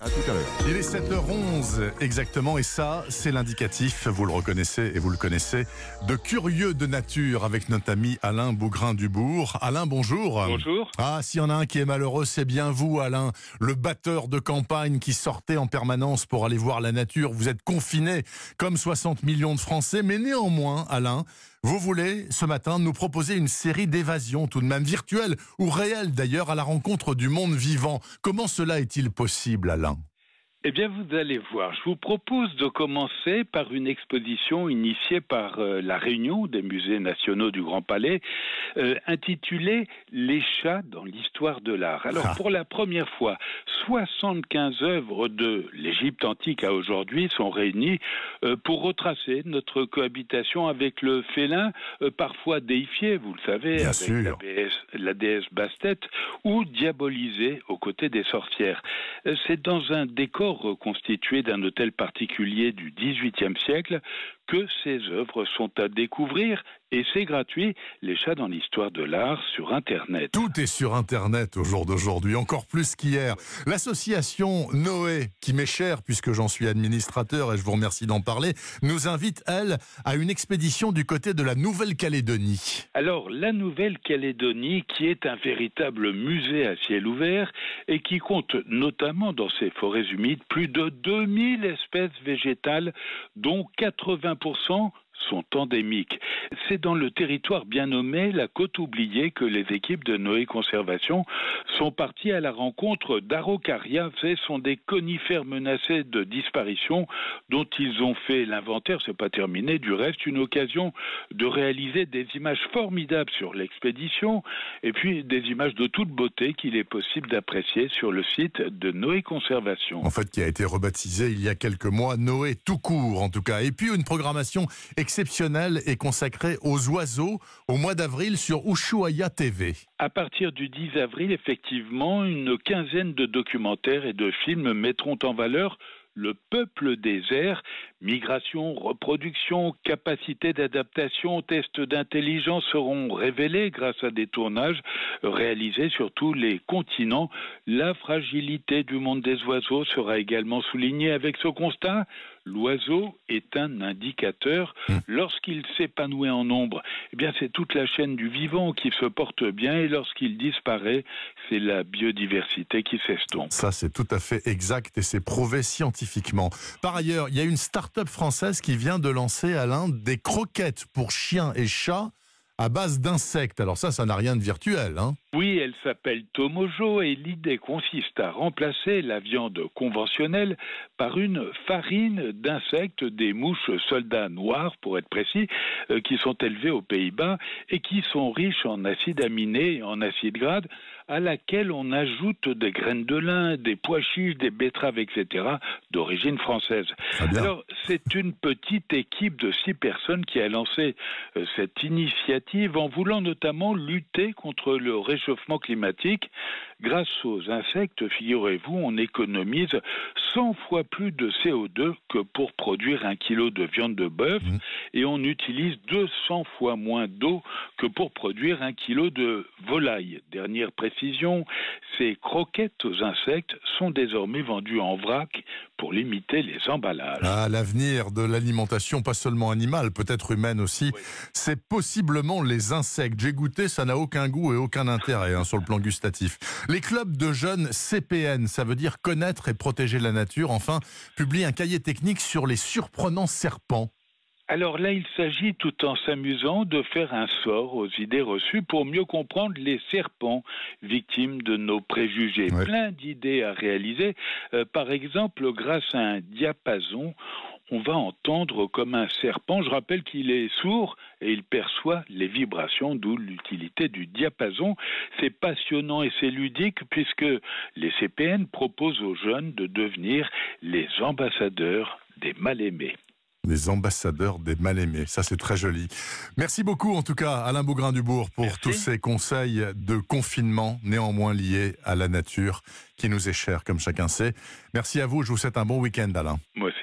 À tout à l'heure. Il est 7h11 exactement et ça, c'est l'indicatif, vous le reconnaissez et vous le connaissez, de Curieux de nature avec notre ami Alain Bougrain-Dubourg. Alain, bonjour. Bonjour. Ah, s'il y en a un qui est malheureux, c'est bien vous, Alain, le batteur de campagne qui sortait en permanence pour aller voir la nature. Vous êtes confiné comme 60 millions de Français, mais néanmoins, Alain, vous voulez ce matin nous proposer une série d'évasions, tout de même virtuelles ou réelles d'ailleurs, à la rencontre du monde vivant. Comment cela est-il possible, Alain? Eh bien, vous allez voir. Je vous propose de commencer par une exposition initiée par euh, la Réunion des musées nationaux du Grand Palais, euh, intitulée Les chats dans l'histoire de l'art. Alors, Ah. pour la première fois, 75 œuvres de l'Égypte antique à aujourd'hui sont réunies euh, pour retracer notre cohabitation avec le félin, parfois déifié, vous le savez, Bien avec sûr. La, déesse, la déesse Bastet, ou diabolisé aux côtés des sorcières. C'est dans un décor reconstitué d'un hôtel particulier du XVIIIe siècle que ces œuvres sont à découvrir et c'est gratuit. Les chats dans l'histoire de l'art sur Internet. Tout est sur Internet au jour d'aujourd'hui, encore plus qu'hier. L'association Noé, qui m'est chère puisque j'en suis administrateur et je vous remercie d'en parler, nous invite, elle, à une expédition du côté de la Nouvelle-Calédonie. Alors, la Nouvelle-Calédonie, qui est un véritable musée à ciel ouvert et qui compte notamment dans ses forêts humides plus de 2000 espèces végétales, dont 80% sont endémiques. C'est dans le territoire bien nommé la côte oubliée que les équipes de Noé Conservation sont parties à la rencontre d'Araucaria. Ce sont des conifères menacés de disparition dont ils ont fait l'inventaire. C'est pas terminé. Du reste, une occasion de réaliser des images formidables sur l'expédition et puis des images de toute beauté qu'il est possible d'apprécier sur le site de Noé Conservation. En fait, qui a été rebaptisé il y a quelques mois Noé tout court, en tout cas. Et puis, une programmation exceptionnelle est consacrée aux oiseaux au mois d'avril sur Ushuaia TV. À partir du 10 avril, effectivement, une quinzaine de documentaires et de films mettront en valeur le peuple des airs, migration, reproduction, capacité d'adaptation, tests d'intelligence seront révélés grâce à des tournages réalisés sur tous les continents. La fragilité du monde des oiseaux sera également soulignée avec ce constat. L'oiseau est un indicateur. Lorsqu'il s'épanouit en nombre, eh bien c'est toute la chaîne du vivant qui se porte bien et lorsqu'il disparaît, c'est la biodiversité qui s'estompe. Ça, c'est tout à fait exact et c'est prouvé scientifiquement. Par ailleurs, il y a une start-up française qui vient de lancer, Alain, des croquettes pour chiens et chats à base d'insectes. Alors ça, ça n'a rien de virtuel. Hein Oui, elle s'appelle Tomojo et l'idée consiste à remplacer la viande conventionnelle par une farine d'insectes, des mouches soldats noirs pour être précis, euh, qui sont élevées aux Pays-Bas et qui sont riches en acides aminés et en acides gras à laquelle on ajoute des graines de lin, des pois chiches, des betteraves, etc., d'origine française. Alors, c'est une petite équipe de six personnes qui a lancé euh, cette initiative en voulant notamment lutter contre le réchauffement climatique. Grâce aux insectes, figurez-vous, on économise 100 fois plus de CO2 que pour produire un kilo de viande de bœuf Mhm. et on utilise 200 fois moins d'eau que pour produire un kilo de volaille. Dernière précision, ces croquettes aux insectes sont désormais vendues en vrac pour limiter les emballages. Ah, l'avenir de l'alimentation, pas seulement animale, peut-être humaine aussi, Oui. c'est possiblement les insectes. J'ai goûté, ça n'a aucun goût et aucun intérêt hein, sur le plan gustatif. Les clubs de jeunes CPN, ça veut dire connaître et protéger la nature, enfin, publient un cahier technique sur les surprenants serpents. Alors là, il s'agit, tout en s'amusant, de faire un sort aux idées reçues pour mieux comprendre les serpents, victimes de nos préjugés. Ouais. Plein d'idées à réaliser. Euh, par exemple, grâce à un diapason, on va entendre comme un serpent. Je rappelle qu'il est sourd et il perçoit les vibrations, d'où l'utilité du diapason. C'est passionnant et c'est ludique puisque les CPN proposent aux jeunes de devenir les ambassadeurs des mal-aimés. Les ambassadeurs des mal-aimés. Ça, c'est très joli. Merci beaucoup, en tout cas, Alain Bougrain-Dubourg, pour Merci. tous ces conseils de confinement, néanmoins liés à la nature, qui nous est chère, comme chacun sait. Merci à vous. Je vous souhaite un bon week-end, Alain. Moi aussi.